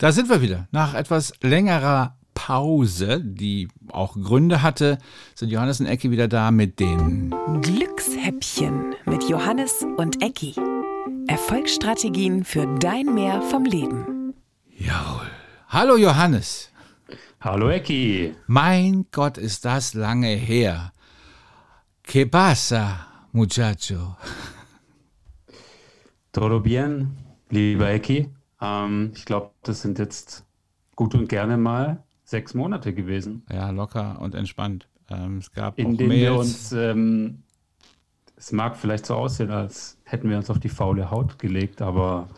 Da sind wir wieder. Nach etwas längerer Pause, die auch Gründe hatte, sind Johannes und Ecki wieder da mit den Glückshäppchen mit Johannes und Ecki. Erfolgsstrategien für dein Mehr vom Leben. Jawohl. Hallo Johannes. Hallo Ecki. Mein Gott, ist das lange her. ¿Qué pasa, muchacho? Todo bien, lieber Ecki. Ähm, ich glaube, das sind jetzt gut und gerne mal sechs Monate gewesen. Ja, locker und entspannt. Ähm, es gab in auch denen wir uns, ähm, es mag vielleicht so aussehen, als hätten wir uns auf die faule Haut gelegt, aber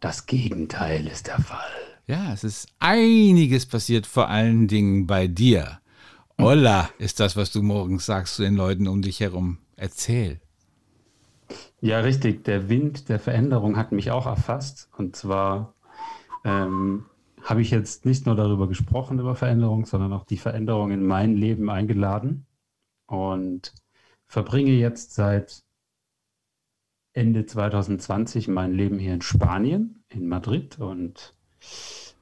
das Gegenteil ist der Fall. Ja, es ist einiges passiert, vor allen Dingen bei dir. Hola ist das, was du morgens sagst zu den Leuten um dich herum. Erzähl. Ja, richtig. Der Wind der Veränderung hat mich auch erfasst. Und zwar ähm, habe ich jetzt nicht nur darüber gesprochen, über Veränderung, sondern auch die Veränderung in mein Leben eingeladen. Und verbringe jetzt seit Ende 2020 mein Leben hier in Spanien, in Madrid. Und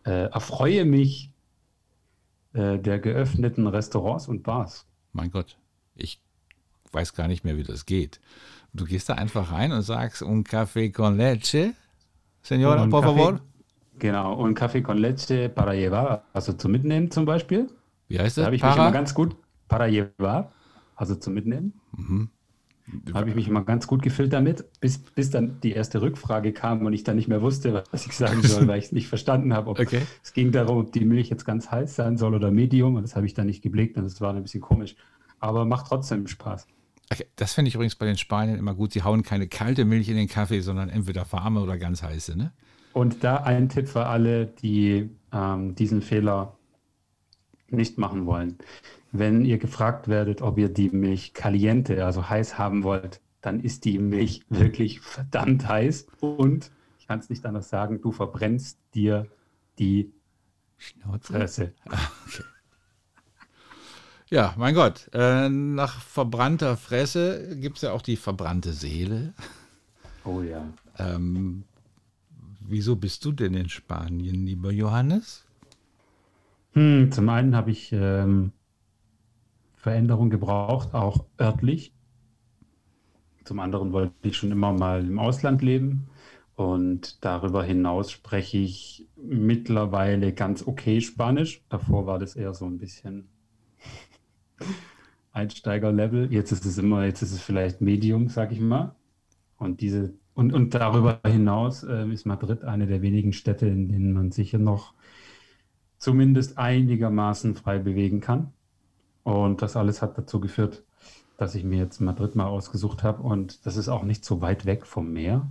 äh, erfreue mich äh, der geöffneten Restaurants und Bars. Mein Gott, ich weiß gar nicht mehr, wie das geht. Du gehst da einfach rein und sagst, un café con leche, Senora, Un por favor. Genau, und Kaffee con leche para llevar, also zum Mitnehmen zum Beispiel. Wie heißt Da das? habe ich mich immer Para? ganz gut, para llevar, also zum Mitnehmen. Da habe ich mich immer ganz gut gefühlt damit, bis, bis dann die erste Rückfrage kam und ich dann nicht mehr wusste, was ich sagen soll, weil ich es nicht verstanden habe. Ob, Okay. Es ging darum, ob die Milch jetzt ganz heiß sein soll oder medium und das habe ich dann nicht geblickt und das war ein bisschen komisch. Aber macht trotzdem Spaß. Okay, das finde ich übrigens bei den Spaniern immer gut. Sie hauen keine kalte Milch in den Kaffee, sondern entweder warme oder ganz heiße. Ne? Und da ein Tipp für alle, die ähm, diesen Fehler nicht machen wollen. Wenn ihr gefragt werdet, ob ihr die Milch caliente, also heiß haben wollt, dann ist die Milch wirklich verdammt heiß und ich kann es nicht anders sagen, du verbrennst dir die Schnauze. Fresse. Ja, mein Gott. Äh, nach verbrannter Fresse gibt es ja auch die verbrannte Seele. Oh ja. Ähm, wieso bist du denn in Spanien, lieber Johannes? Hm, zum einen habe ich ähm, Veränderung gebraucht, auch örtlich. Zum anderen wollte ich schon immer mal im Ausland leben. Und darüber hinaus spreche ich mittlerweile ganz okay Spanisch. Davor war das eher so ein bisschen Einsteiger-Level. Jetzt ist es immer, jetzt ist es vielleicht Medium, sag ich mal. Und diese, und, und darüber hinaus äh, ist Madrid eine der wenigen Städte, in denen man sicher noch zumindest einigermaßen frei bewegen kann. Und das alles hat dazu geführt, dass ich mir jetzt Madrid mal ausgesucht habe. Und das ist auch nicht so weit weg vom Meer.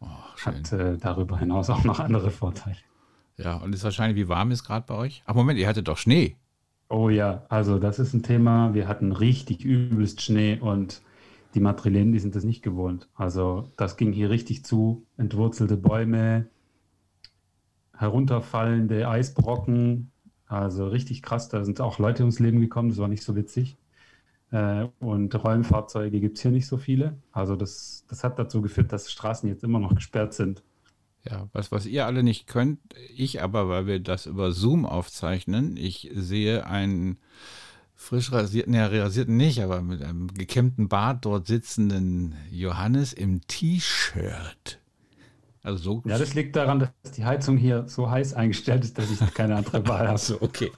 Oh. Hat äh, darüber hinaus auch noch andere Vorteile. Ja, und ist wahrscheinlich, wie warm ist gerade bei euch? Ach, Moment, ihr hattet doch Schnee. Oh ja, also das ist ein Thema. Wir hatten richtig übelst Schnee und die Madrilenen, die sind das nicht gewohnt. Also das ging hier richtig zu. Entwurzelte Bäume, herunterfallende Eisbrocken. Also richtig krass. Da sind auch Leute ums Leben gekommen. Das war nicht so witzig. Äh, und Räumfahrzeuge gibt es hier nicht so viele. Also das, das hat dazu geführt, dass Straßen jetzt immer noch gesperrt sind. Ja, was, was ihr alle nicht könnt, ich aber, weil wir das über Zoom aufzeichnen, ich sehe einen frisch rasierten, ja, rasierten nicht, aber mit einem gekämmten Bart dort sitzenden Johannes im T-Shirt. Also so. Ja, das liegt daran, dass die Heizung hier so heiß eingestellt ist, dass ich keine andere Wahl habe. so, okay.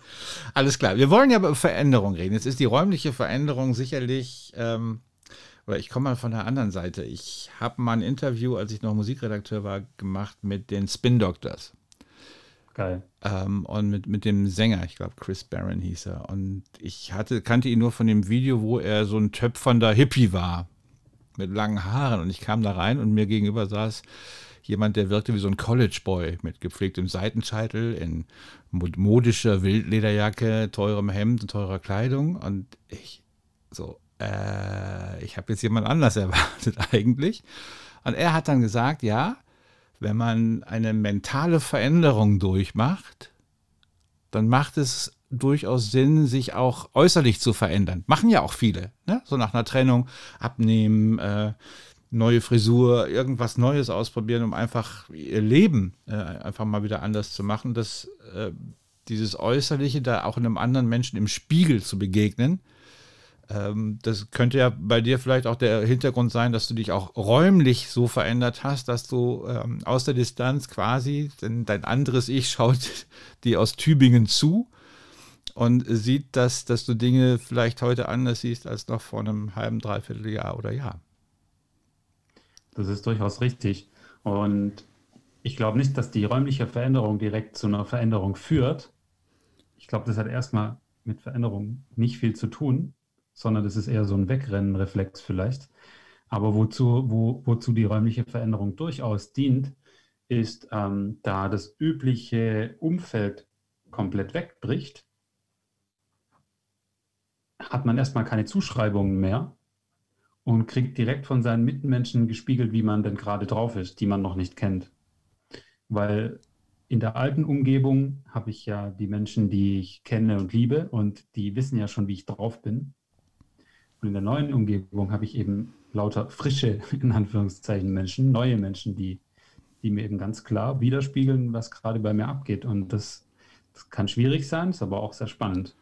Alles klar. Wir wollen ja über Veränderung reden. Jetzt ist die räumliche Veränderung sicherlich, ähm, oder ich komme mal von der anderen Seite. Ich habe mal ein Interview, als ich noch Musikredakteur war, gemacht mit den Spin Doctors. Geil. Ähm, und mit, mit dem Sänger, ich glaube Chris Barron hieß er. Und ich hatte, kannte ihn nur von dem Video, wo er so ein töpfernder Hippie war. Mit langen Haaren. Und ich kam da rein und mir gegenüber saß jemand, der wirkte wie so ein College-Boy mit gepflegtem Seitenscheitel, in mod- modischer Wildlederjacke, teurem Hemd und teurer Kleidung. Und ich so, äh, ich habe jetzt jemand anders erwartet eigentlich. Und er hat dann gesagt, ja, wenn man eine mentale Veränderung durchmacht, dann macht es durchaus Sinn, sich auch äußerlich zu verändern. Machen ja auch viele. Ne? So nach einer Trennung abnehmen, äh, neue Frisur, irgendwas Neues ausprobieren, um einfach ihr Leben äh, einfach mal wieder anders zu machen. Das, äh, dieses Äußerliche da auch einem anderen Menschen im Spiegel zu begegnen, das könnte ja bei dir vielleicht auch der Hintergrund sein, dass du dich auch räumlich so verändert hast, dass du ähm, aus der Distanz quasi, denn dein anderes Ich schaut dir aus Tübingen zu und sieht, dass, dass du Dinge vielleicht heute anders siehst als noch vor einem halben, dreiviertel Jahr oder Jahr. Das ist durchaus richtig. Und ich glaube nicht, dass die räumliche Veränderung direkt zu einer Veränderung führt. Ich glaube, das hat erstmal mit Veränderung nicht viel zu tun, sondern das ist eher so ein Wegrennenreflex vielleicht. Aber wozu, wo, wozu die räumliche Veränderung durchaus dient, ist, ähm, da das übliche Umfeld komplett wegbricht, hat man erstmal keine Zuschreibungen mehr und kriegt direkt von seinen Mitmenschen gespiegelt, wie man denn gerade drauf ist, die man noch nicht kennt. Weil in der alten Umgebung habe ich ja die Menschen, die ich kenne und liebe und die wissen ja schon, wie ich drauf bin. Und in der neuen Umgebung habe ich eben lauter frische, in Anführungszeichen, Menschen, neue Menschen, die, die mir eben ganz klar widerspiegeln, was gerade bei mir abgeht. Und das, das kann schwierig sein, ist aber auch sehr spannend.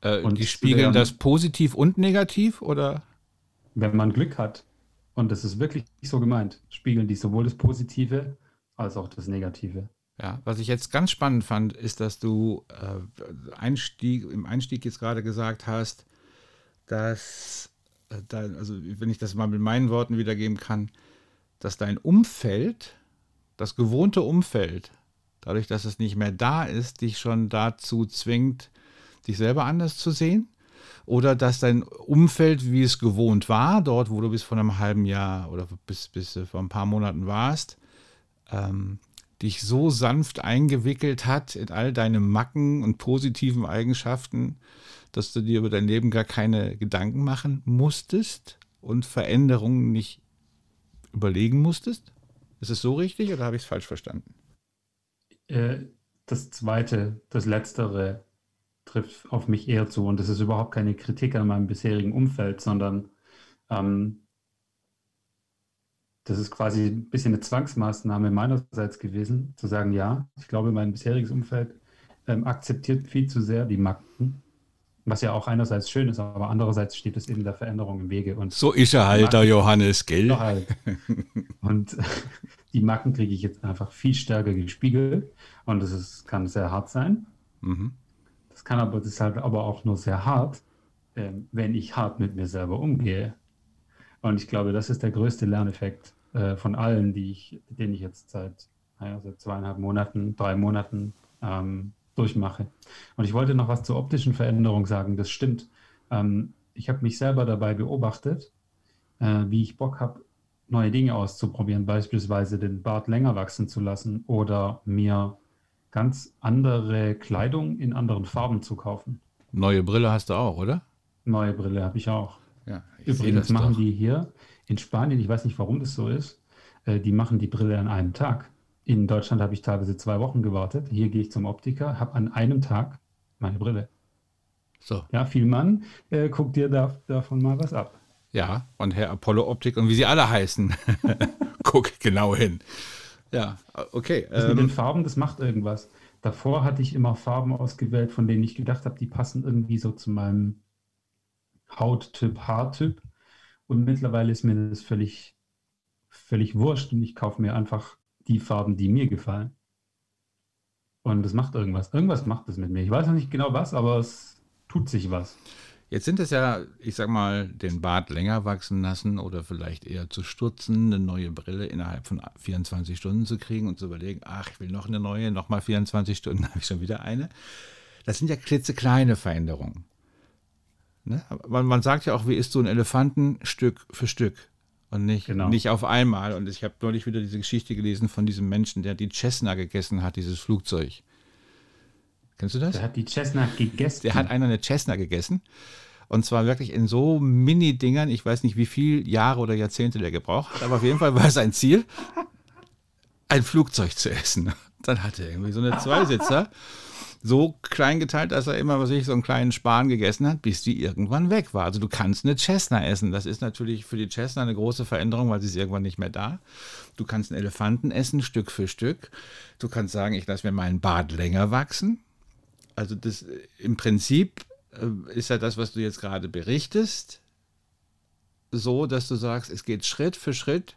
Äh, und die spiegeln das positiv und negativ, oder? Wenn man Glück hat, und das ist wirklich so gemeint, spiegeln die sowohl das Positive als auch das Negative. Ja, was ich jetzt ganz spannend fand, ist, dass du äh, Einstieg, im Einstieg jetzt gerade gesagt hast, dass, äh, dein, also wenn ich das mal mit meinen Worten wiedergeben kann, dass dein Umfeld, das gewohnte Umfeld, dadurch, dass es nicht mehr da ist, dich schon dazu zwingt, dich selber anders zu sehen? Oder dass dein Umfeld, wie es gewohnt war, dort, wo du bis vor einem halben Jahr oder bis, bis vor ein paar Monaten warst, ähm, dich so sanft eingewickelt hat in all deine Macken und positiven Eigenschaften, dass du dir über dein Leben gar keine Gedanken machen musstest und Veränderungen nicht überlegen musstest? Ist es so richtig oder habe ich es falsch verstanden? Äh, das zweite, das letztere trifft auf mich eher zu und das ist überhaupt keine Kritik an meinem bisherigen Umfeld, sondern ähm, das ist quasi ein bisschen eine Zwangsmaßnahme meinerseits gewesen, zu sagen, ja, ich glaube, mein bisheriges Umfeld ähm, akzeptiert viel zu sehr die Macken was ja auch einerseits schön ist, aber andererseits steht es eben der Veränderung im Wege. Und so ist er halt, der Johannes, gell? Halt. Und die Macken kriege ich jetzt einfach viel stärker gespiegelt und das ist, kann sehr hart sein. Mhm. Das kann aber deshalb aber auch nur sehr hart, äh, wenn ich hart mit mir selber umgehe. Und ich glaube, das ist der größte Lerneffekt äh, von allen, die ich, den ich jetzt seit, naja, seit zweieinhalb Monaten, drei Monaten ähm, durchmache. Und ich wollte noch was zur optischen Veränderung sagen. Das stimmt. Ähm, ich habe mich selber dabei beobachtet, äh, wie ich Bock habe, neue Dinge auszuprobieren, beispielsweise den Bart länger wachsen zu lassen oder mir ganz andere Kleidung in anderen Farben zu kaufen. Neue Brille hast du auch, oder? Neue Brille habe ich auch. Ja, ich Übrigens machen doch. die hier in Spanien, ich weiß nicht, warum das so ist, äh, die machen die Brille an einem Tag. In Deutschland habe ich teilweise zwei Wochen gewartet. Hier gehe ich zum Optiker, habe an einem Tag meine Brille. So. Ja, viel Mann, äh, guck dir da, davon mal was ab. Ja, und Herr Apollo Optik und wie sie alle heißen. guck genau hin. Ja, okay. Das ähm, mit den Farben, das macht irgendwas. Davor hatte ich immer Farben ausgewählt, von denen ich gedacht habe, die passen irgendwie so zu meinem Hauttyp, Haartyp. Und mittlerweile ist mir das völlig, völlig wurscht und ich kaufe mir einfach die Farben, die mir gefallen. Und es macht irgendwas. Irgendwas macht es mit mir. Ich weiß noch nicht genau was, aber es tut sich was. Jetzt sind es ja, ich sag mal, den Bart länger wachsen lassen oder vielleicht eher zu stutzen, eine neue Brille innerhalb von 24 Stunden zu kriegen und zu überlegen, ach, ich will noch eine neue, nochmal 24 Stunden habe ich schon wieder eine. Das sind ja klitzekleine Veränderungen. Ne? Man, man sagt ja auch, wie ist so ein Elefanten Stück für Stück und nicht, genau. nicht auf einmal. Und ich habe neulich wieder diese Geschichte gelesen von diesem Menschen, der die Cessna gegessen hat, dieses Flugzeug. Kennst du das? Der hat die Cessna gegessen. Der hat einer eine Cessna gegessen. Und zwar wirklich in so Mini-Dingern. Ich weiß nicht, wie viele Jahre oder Jahrzehnte der gebraucht hat, aber auf jeden Fall war es ein Ziel, ein Flugzeug zu essen. dann hatte er irgendwie so eine Zweisitzer. So klein geteilt, dass er immer, was ich, so einen kleinen Span gegessen hat, bis die irgendwann weg war. Also du kannst eine Cessna essen. Das ist natürlich für die Cessna eine große Veränderung, weil sie ist irgendwann nicht mehr da. Du kannst einen Elefanten essen, Stück für Stück. Du kannst sagen, ich lasse mir meinen Bart länger wachsen. Also das im Prinzip äh, ist ja das, was du jetzt gerade berichtest, so, dass du sagst, es geht Schritt für Schritt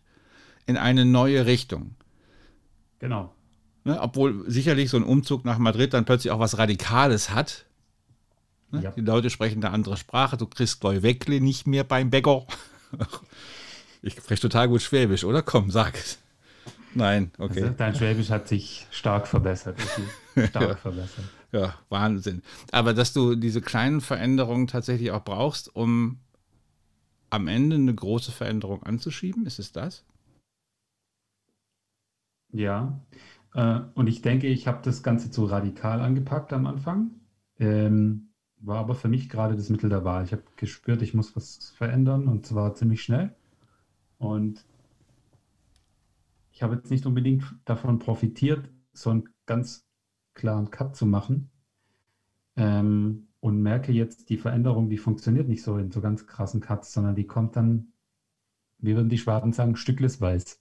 in eine neue Richtung. Genau. Ne, obwohl sicherlich so ein Umzug nach Madrid dann plötzlich auch was Radikales hat. Ne? Ja. Die Leute sprechen eine andere Sprache. Du kriegst Weckle nicht mehr beim Bäcker. Ich spreche total gut Schwäbisch, oder? Komm, sag es. Nein, okay. Also dein Schwäbisch hat sich stark verbessert. Stark ja. verbessert. Ja, Wahnsinn. Aber dass du diese kleinen Veränderungen tatsächlich auch brauchst, um am Ende eine große Veränderung anzuschieben, ist es das? Ja, äh, und ich denke, ich habe das Ganze zu radikal angepackt am Anfang. Ähm, war aber für mich gerade das Mittel der Wahl. Ich habe gespürt, ich muss was verändern und zwar ziemlich schnell. Und ich habe jetzt nicht unbedingt davon profitiert, so einen ganz klaren Cut zu machen. Ähm, und merke jetzt, die Veränderung, die funktioniert nicht so in so ganz krassen Cuts, sondern die kommt dann, wie würden die Schwaben sagen, stückles weiß.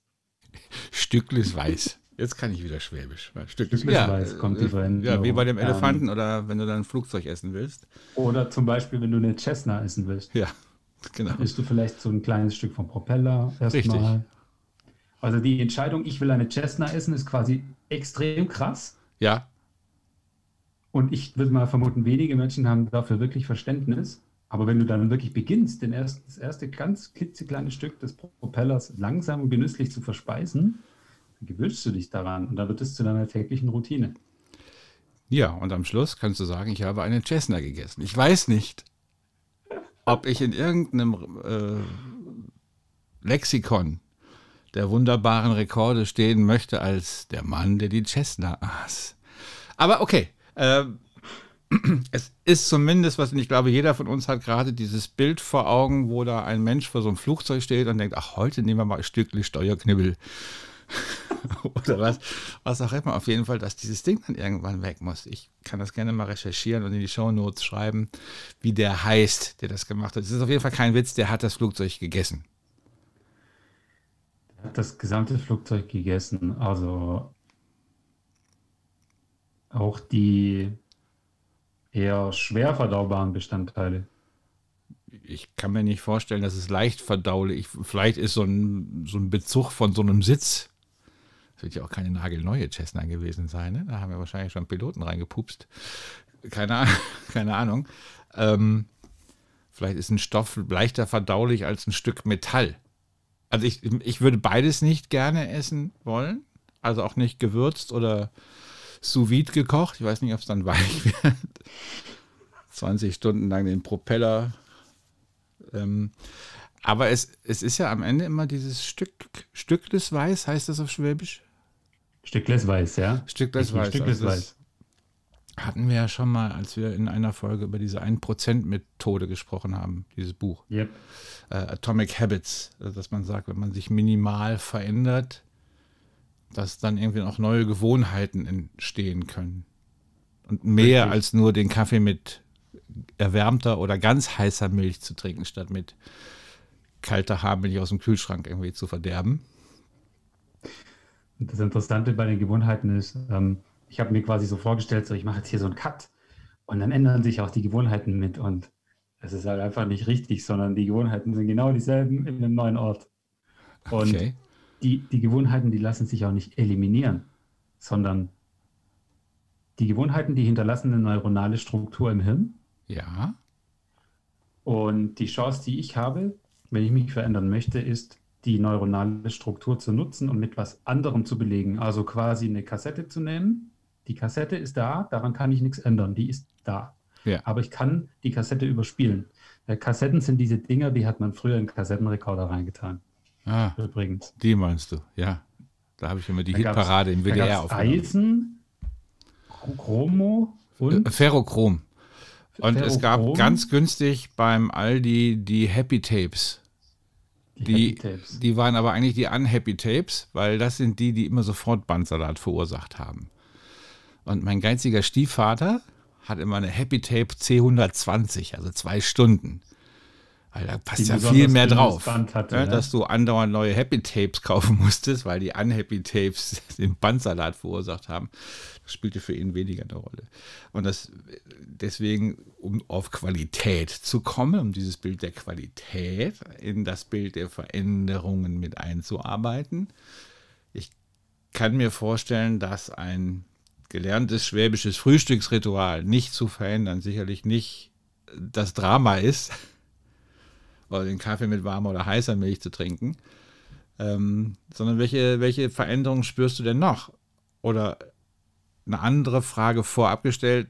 Jetzt kann ich wieder Schwäbisch. Stückles ja, weiß kommt die Veränderung. Ja, wie bei dem Elefanten ähm, oder wenn du dann ein Flugzeug essen willst. Oder zum Beispiel, wenn du eine Cessna essen willst. Ja, genau. Isst du vielleicht so ein kleines Stück vom Propeller erstmal. Also die Entscheidung, ich will eine Cessna essen, ist quasi extrem krass. Ja. Und ich würde mal vermuten, wenige Menschen haben dafür wirklich Verständnis. Aber wenn du dann wirklich beginnst, den ersten, das erste ganz klitzekleine Stück des Propellers langsam und genüsslich zu verspeisen, gewöhnst du dich daran und dann wird es zu deiner täglichen Routine. Ja, und am Schluss kannst du sagen, ich habe einen Cessna gegessen. Ich weiß nicht, ob ich in irgendeinem äh, Lexikon der wunderbaren Rekorde stehen möchte als der Mann, der die Cessna aß. Aber okay, äh, es ist zumindest, was ich glaube, jeder von uns hat gerade dieses Bild vor Augen, wo da ein Mensch vor so einem Flugzeug steht und denkt, ach, heute nehmen wir mal ein Stückchen Steuerknibbel. Oder was, was auch immer. Auf jeden Fall, dass dieses Ding dann irgendwann weg muss. Ich kann das gerne mal recherchieren und in die Show Notes schreiben, wie der heißt, der das gemacht hat. Es ist auf jeden Fall kein Witz, der hat das Flugzeug gegessen. Er hat das gesamte Flugzeug gegessen. Also auch die eher schwer verdaubaren Bestandteile. Ich kann mir nicht vorstellen, dass es leicht verdaulich. Vielleicht ist so ein, so ein Bezug von so einem Sitz. Das wird ja auch keine nagelneue Cessna gewesen sein. Ne? Da haben wir wahrscheinlich schon Piloten reingepupst. Keine, keine Ahnung. Ähm, vielleicht ist ein Stoff leichter verdaulich als ein Stück Metall. Also ich, ich würde beides nicht gerne essen wollen. Also auch nicht gewürzt oder sous vide gekocht. Ich weiß nicht, ob es dann weich wird. 20 Stunden lang den Propeller. Ähm, aber es, es ist ja am Ende immer dieses Stück, Stückles Weiß, heißt das auf Schwäbisch? Stückles Weiß, ja. Stückles Weiß. Stückles also Weiß. Hatten wir ja schon mal, als wir in einer Folge über diese 1%-Methode gesprochen haben, dieses Buch. Yep. Äh, Atomic Habits, also dass man sagt, wenn man sich minimal verändert, dass dann irgendwie auch neue Gewohnheiten entstehen können. Und mehr Richtig. als nur den Kaffee mit erwärmter oder ganz heißer Milch zu trinken, statt mit kalter Haarmilch aus dem Kühlschrank irgendwie zu verderben. Das Interessante bei den Gewohnheiten ist, ähm, ich habe mir quasi so vorgestellt, so ich mache jetzt hier so einen Cut und dann ändern sich auch die Gewohnheiten mit und es ist halt einfach nicht richtig, sondern die Gewohnheiten sind genau dieselben in einem neuen Ort. Und okay die, die Gewohnheiten, die lassen sich auch nicht eliminieren, sondern die Gewohnheiten, die hinterlassen eine neuronale Struktur im Hirn. Ja. Und die Chance, die ich habe, wenn ich mich verändern möchte, ist, die neuronale Struktur zu nutzen und mit was anderem zu belegen. Also quasi eine Kassette zu nehmen. Die Kassette ist da, daran kann ich nichts ändern, die ist da. Ja. Aber ich kann die Kassette überspielen. Kassetten sind diese Dinger, die hat man früher in Kassettenrekorder reingetan. Ah, übrigens. Die meinst du, ja. Da habe ich immer die da Hitparade im WDR aufgenommen. Eisen, Chromo und? Äh, Ferrochrom. Und Ferrochrom. es gab ganz günstig beim Aldi die Happy Tapes. Die, die, waren aber eigentlich die Unhappy Tapes, weil das sind die, die immer sofort Bandsalat verursacht haben. Und mein geiziger Stiefvater hat immer eine Happy Tape C120, also zwei Stunden. Weil da passt Die ja viel mehr drauf. Hatte, ja, ne? Dass du andauernd neue Happy Tapes kaufen musstest, weil die Unhappy Tapes den Bandsalat verursacht haben. Das spielte für ihn weniger eine Rolle. Und das deswegen, um auf Qualität zu kommen, um dieses Bild der Qualität in das Bild der Veränderungen mit einzuarbeiten. Ich kann mir vorstellen, dass ein gelerntes schwäbisches Frühstücksritual nicht zu verändern, sicherlich nicht das Drama ist, oder den Kaffee mit warmer oder heißer Milch zu trinken, ähm, sondern welche, welche Veränderungen spürst du denn noch? Oder eine andere Frage vorab gestellt,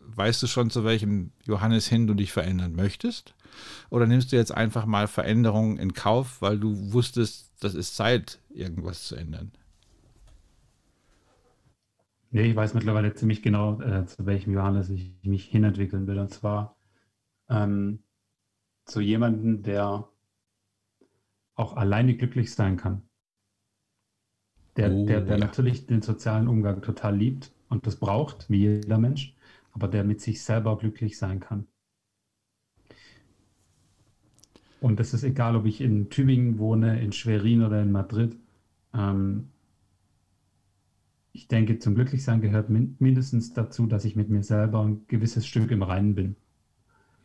weißt du schon, zu welchem Johannes hin du dich verändern möchtest? Oder nimmst du jetzt einfach mal Veränderungen in Kauf, weil du wusstest, das ist Zeit, irgendwas zu ändern? Nee, ich weiß mittlerweile ziemlich genau, äh, zu welchem Johannes ich mich hinentwickeln will. Und zwar ähm, zu jemandem, der auch alleine glücklich sein kann. Der, Oh, der, der ja. natürlich den sozialen Umgang total liebt und das braucht, wie jeder Mensch, aber der mit sich selber glücklich sein kann. Und das ist egal, ob ich in Tübingen wohne, in Schwerin oder in Madrid. Ähm, ich denke, zum Glücklichsein gehört min mindestens dazu, dass ich mit mir selber ein gewisses Stück im Reinen bin.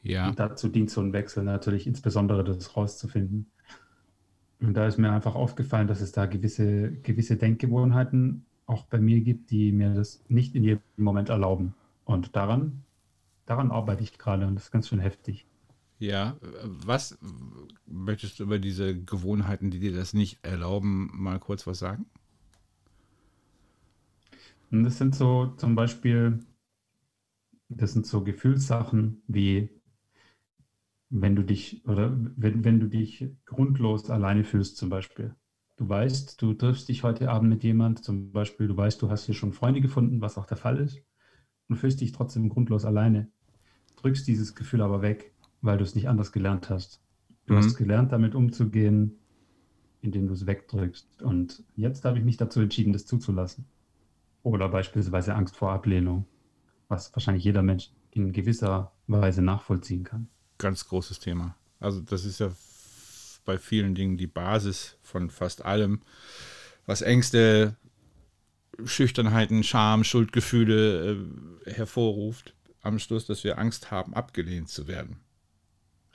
Ja, Und dazu dient so ein Wechsel natürlich insbesondere, das rauszufinden. Und da ist mir einfach aufgefallen, dass es da gewisse, gewisse Denkgewohnheiten auch bei mir gibt, die mir das nicht in jedem Moment erlauben. Und daran, daran arbeite ich gerade und das ist ganz schön heftig. ja. Was möchtest du über diese Gewohnheiten, die dir das nicht erlauben, mal kurz was sagen? Und das sind so zum Beispiel, das sind so Gefühlssachen wie, wenn du dich oder wenn, wenn du dich grundlos alleine fühlst zum Beispiel. Du weißt, du triffst dich heute Abend mit jemand, zum Beispiel, du weißt, du hast hier schon Freunde gefunden, was auch der Fall ist, und fühlst dich trotzdem grundlos alleine. Drückst dieses Gefühl aber weg, weil du es nicht anders gelernt hast. Du Mhm. hast gelernt, damit umzugehen, indem du es wegdrückst. Und jetzt habe ich mich dazu entschieden, das zuzulassen. Oder beispielsweise Angst vor Ablehnung, was wahrscheinlich jeder Mensch in gewisser Weise nachvollziehen kann. Ganz großes Thema. Also das ist ja bei vielen Dingen die Basis von fast allem, was Ängste, Schüchternheiten, Scham, Schuldgefühle äh, hervorruft. Am Schluss, dass wir Angst haben, abgelehnt zu werden.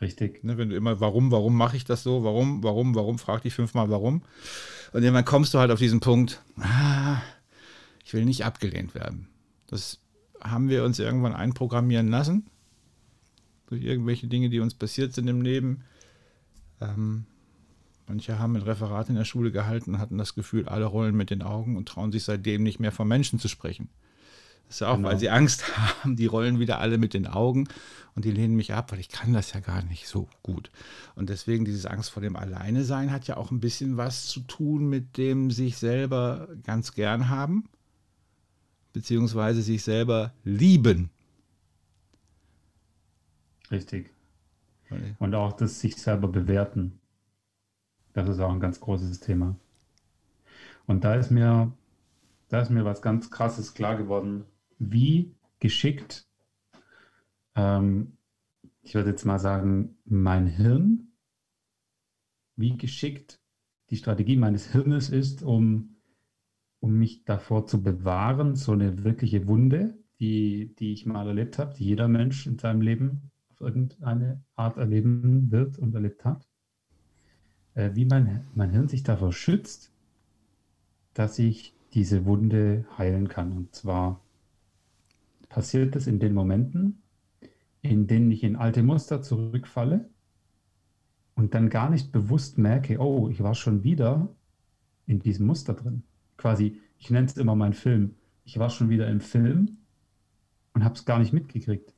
Richtig. Ne, wenn du immer, warum, warum mache ich das so, warum, warum, warum, frag dich fünfmal warum. Und irgendwann kommst du halt auf diesen Punkt, ah, ich will nicht abgelehnt werden. Das haben wir uns irgendwann einprogrammieren lassen. Durch irgendwelche Dinge, die uns passiert sind im Leben. Ähm, manche haben ein Referat in der Schule gehalten und hatten das Gefühl, alle rollen mit den Augen und trauen sich seitdem nicht mehr von Menschen zu sprechen. Das ist ja auch, Genau. weil sie Angst haben, die rollen wieder alle mit den Augen und die lehnen mich ab, weil ich kann das ja gar nicht so gut. Und deswegen dieses Angst vor dem Alleine-Sein hat ja auch ein bisschen was zu tun mit dem sich selber ganz gern haben, beziehungsweise sich selber lieben. Richtig. Und auch das sich selber bewerten. Das ist auch ein ganz großes Thema. Und da ist mir, da ist mir was ganz Krasses klar geworden, wie geschickt, ähm, ich würde jetzt mal sagen, mein Hirn, wie geschickt die Strategie meines Hirnes ist, um, um mich davor zu bewahren, so eine wirkliche Wunde, die, die ich mal erlebt habe, die jeder Mensch in seinem Leben irgendeine Art erleben wird und erlebt hat, äh, wie mein, mein Hirn sich davor schützt, dass ich diese Wunde heilen kann. Und zwar passiert es in den Momenten, in denen ich in alte Muster zurückfalle und dann gar nicht bewusst merke, oh, ich war schon wieder in diesem Muster drin. Quasi, ich nenne es immer meinen Film. Ich war schon wieder im Film und habe es gar nicht mitgekriegt.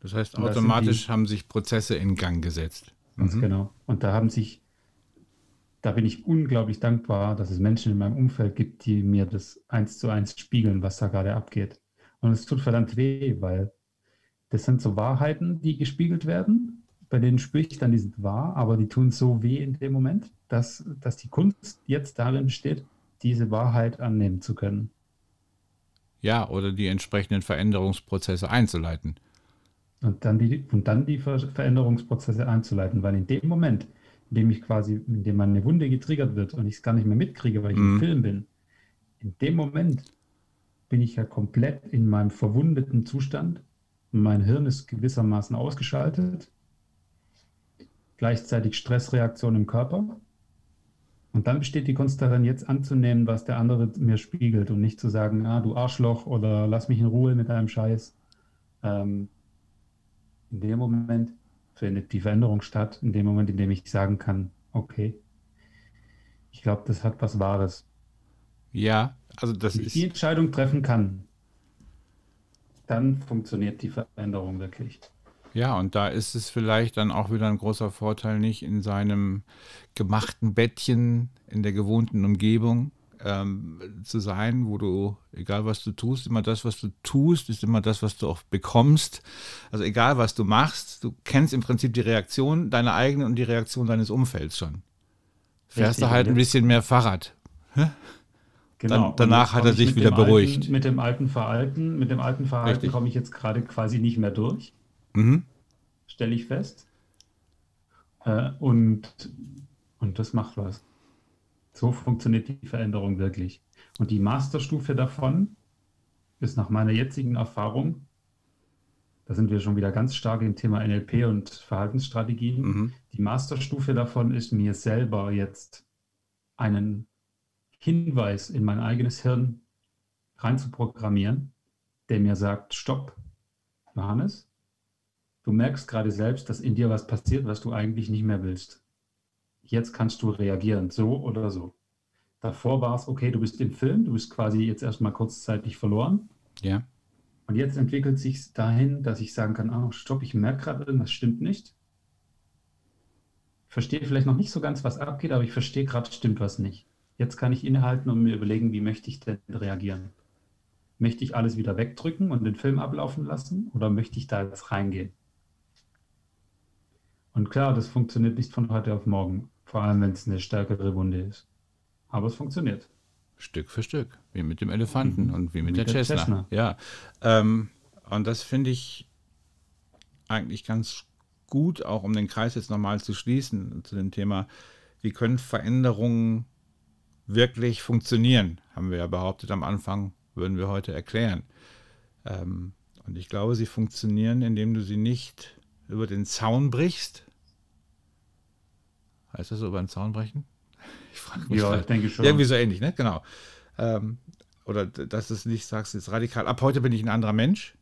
Das heißt, Und das automatisch die- haben sich Prozesse in Gang gesetzt. Ganz Mhm. genau. Und da haben sich, da bin ich unglaublich dankbar, dass es Menschen in meinem Umfeld gibt, die mir das eins zu eins spiegeln, was da gerade abgeht. Und es tut verdammt weh, weil das sind so Wahrheiten, die gespiegelt werden, bei denen spüre ich dann, die sind wahr, aber die tun so weh in dem Moment, dass, dass die Kunst jetzt darin besteht, diese Wahrheit annehmen zu können. Ja, oder die entsprechenden Veränderungsprozesse einzuleiten. Und dann die, und dann die Ver Veränderungsprozesse einzuleiten, weil in dem Moment, in dem ich quasi, in dem meine Wunde getriggert wird und ich es gar nicht mehr mitkriege, weil ich mhm. im Film bin, in dem Moment bin ich ja komplett in meinem verwundeten Zustand. Mein Hirn ist gewissermaßen ausgeschaltet. Gleichzeitig Stressreaktion im Körper. Und dann besteht die Kunst darin, jetzt anzunehmen, was der andere mir spiegelt und nicht zu sagen, ah, du Arschloch oder lass mich in Ruhe mit deinem Scheiß. Ähm, in dem Moment findet die Veränderung statt, in dem Moment, in dem ich sagen kann, okay, ich glaube, das hat was Wahres. Ja, also das Wenn ich ist. die Entscheidung treffen kann, dann funktioniert die Veränderung wirklich. Ja, und da ist es vielleicht dann auch wieder ein großer Vorteil, nicht in seinem gemachten Bettchen in der gewohnten Umgebung ähm, zu sein, wo du, egal was du tust, immer das, was du tust, ist immer das, was du auch bekommst. Also egal was du machst, du kennst im Prinzip die Reaktion deiner eigenen und die Reaktion deines Umfelds schon. Fährst Richtig, du halt ein bisschen mehr Fahrrad. Genau. Dann, danach hat er sich wieder beruhigt. Alten, mit dem alten Verhalten, mit dem alten Verhalten komme ich jetzt gerade quasi nicht mehr durch. Mhm. Stelle ich fest. Äh, und, und das macht was. So funktioniert die Veränderung wirklich. Und die Masterstufe davon ist nach meiner jetzigen Erfahrung, da sind wir schon wieder ganz stark im Thema NLP und Verhaltensstrategien. Mhm. Die Masterstufe davon ist mir selber jetzt einen Hinweis in mein eigenes Hirn reinzuprogrammieren, der mir sagt, stopp, Johannes, du merkst gerade selbst, dass in dir was passiert, was du eigentlich nicht mehr willst. Jetzt kannst du reagieren, so oder so. Davor war es, okay, du bist im Film, du bist quasi jetzt erstmal kurzzeitig verloren. Ja. Und jetzt entwickelt sich dahin, dass ich sagen kann, oh, stopp, ich merke gerade, das stimmt nicht. Ich verstehe vielleicht noch nicht so ganz, was abgeht, aber ich verstehe gerade, stimmt was nicht. Jetzt kann ich innehalten und mir überlegen, wie möchte ich denn reagieren? Möchte ich alles wieder wegdrücken und den Film ablaufen lassen oder möchte ich da jetzt reingehen? Und klar, das funktioniert nicht von heute auf morgen, vor allem wenn es eine stärkere Wunde ist. Aber es funktioniert. Stück für Stück, wie mit dem Elefanten mhm. und wie mit, mit der, der Cessna. Cessna. Ja, ähm, und das finde ich eigentlich ganz gut, auch um den Kreis jetzt nochmal zu schließen zu dem Thema, wie können Veränderungen wirklich funktionieren, haben wir ja behauptet am Anfang, würden wir heute erklären. Ähm, und ich glaube, sie funktionieren, indem du sie nicht über den Zaun brichst. Heißt das so, über den Zaun brechen? Ich frage mich. Ja, halt. ich denke schon. Irgendwie so ähnlich, ne? Genau. Ähm, oder dass du es nicht sagst, ist radikal. Ab heute bin ich ein anderer Mensch.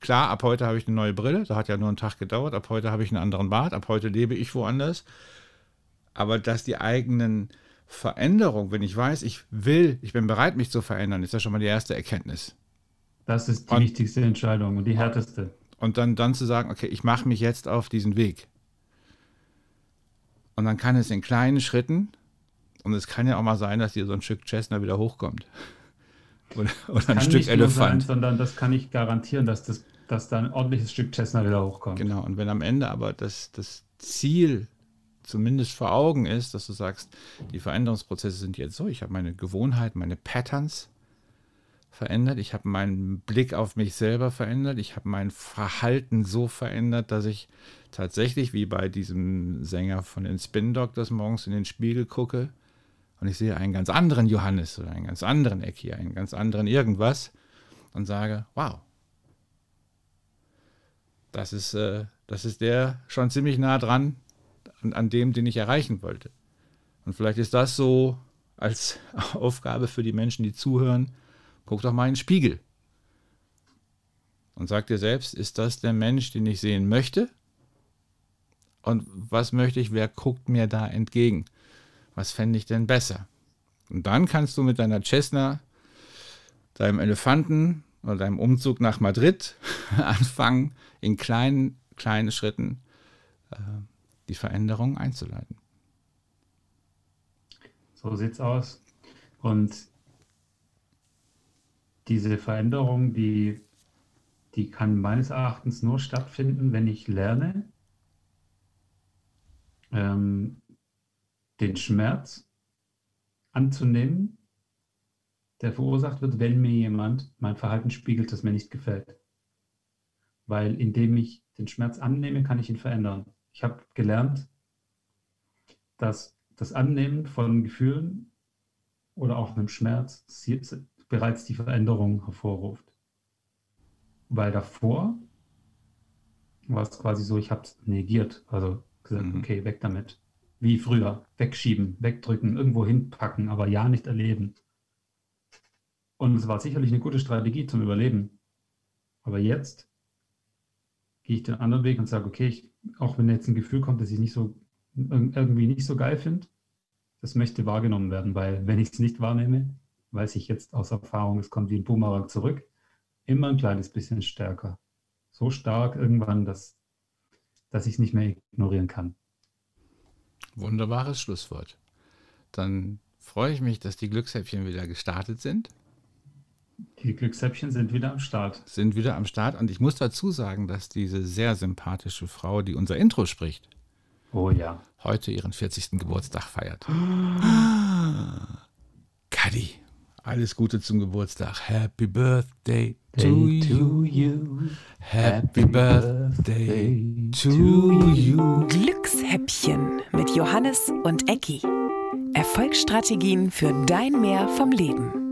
Klar, ab heute habe ich eine neue Brille. Da hat ja nur einen Tag gedauert. Ab heute habe ich einen anderen Bart. Ab heute lebe ich woanders. Aber dass die eigenen Veränderung, wenn ich weiß, ich will, ich bin bereit, mich zu verändern, ist ja schon mal die erste Erkenntnis. Das ist die und, wichtigste Entscheidung und die härteste. Und dann, dann zu sagen, okay, ich mache mich jetzt auf diesen Weg. Und dann kann es in kleinen Schritten, und es kann ja auch mal sein, dass dir so ein Stück Chestnut wieder hochkommt. Oder, oder ein Stück Elefant. Sein, sondern das kann ich garantieren, dass, das, dass da ein ordentliches Stück Chestnut wieder hochkommt. Genau, und wenn am Ende aber das, das Ziel zumindest vor Augen ist, dass du sagst, die Veränderungsprozesse sind jetzt so, ich habe meine Gewohnheiten, meine Patterns verändert, ich habe meinen Blick auf mich selber verändert, ich habe mein Verhalten so verändert, dass ich tatsächlich wie bei diesem Sänger von den Spin Doctors morgens in den Spiegel gucke und ich sehe einen ganz anderen Johannes oder einen ganz anderen Ecki, einen ganz anderen irgendwas und sage, wow, das ist, äh, das ist der schon ziemlich nah dran, an, an dem, den ich erreichen wollte. Und vielleicht ist das so als Aufgabe für die Menschen, die zuhören, guck doch mal in den Spiegel. Und sag dir selbst, ist das der Mensch, den ich sehen möchte? Und was möchte ich, wer guckt mir da entgegen? Was fände ich denn besser? Und dann kannst du mit deiner Cessna, deinem Elefanten oder deinem Umzug nach Madrid anfangen, in kleinen, kleinen Schritten äh, die Veränderung einzuleiten. So sieht's aus. Und diese Veränderung, die, die kann meines Erachtens nur stattfinden, wenn ich lerne, ähm, den Schmerz anzunehmen der verursacht wird, wenn mir jemand mein Verhalten spiegelt, das mir nicht gefällt. Weil indem ich den Schmerz annehme, kann ich ihn verändern. Ich habe gelernt, dass das Annehmen von Gefühlen oder auch einem Schmerz bereits die Veränderung hervorruft. Weil davor war es quasi so, ich habe es negiert, also gesagt, mhm. okay, weg damit. Wie früher, wegschieben, wegdrücken, irgendwo hinpacken, aber ja nicht erleben. Und es war sicherlich eine gute Strategie zum Überleben. Aber jetzt gehe ich den anderen Weg und sage, okay, ich, auch wenn jetzt ein Gefühl kommt, das ich nicht so irgendwie nicht so geil finde, das möchte wahrgenommen werden, weil wenn ich es nicht wahrnehme, weiß ich jetzt aus Erfahrung, es kommt wie ein Boomerang zurück, immer ein kleines bisschen stärker. So stark irgendwann, dass, dass ich es nicht mehr ignorieren kann. Wunderbares Schlusswort. Dann freue ich mich, dass die Glückshäppchen wieder gestartet sind. Die Glückshäppchen sind wieder am Start. Sind wieder am Start. Und ich muss dazu sagen, dass diese sehr sympathische Frau, die unser Intro spricht, oh ja, heute ihren 40. Geburtstag feiert. Kadi, alles Gute zum Geburtstag. Happy Birthday to, to you. Happy Birthday to you. Glückshäppchen mit Johannes und Ecki. Erfolgsstrategien für dein Mehr vom Leben.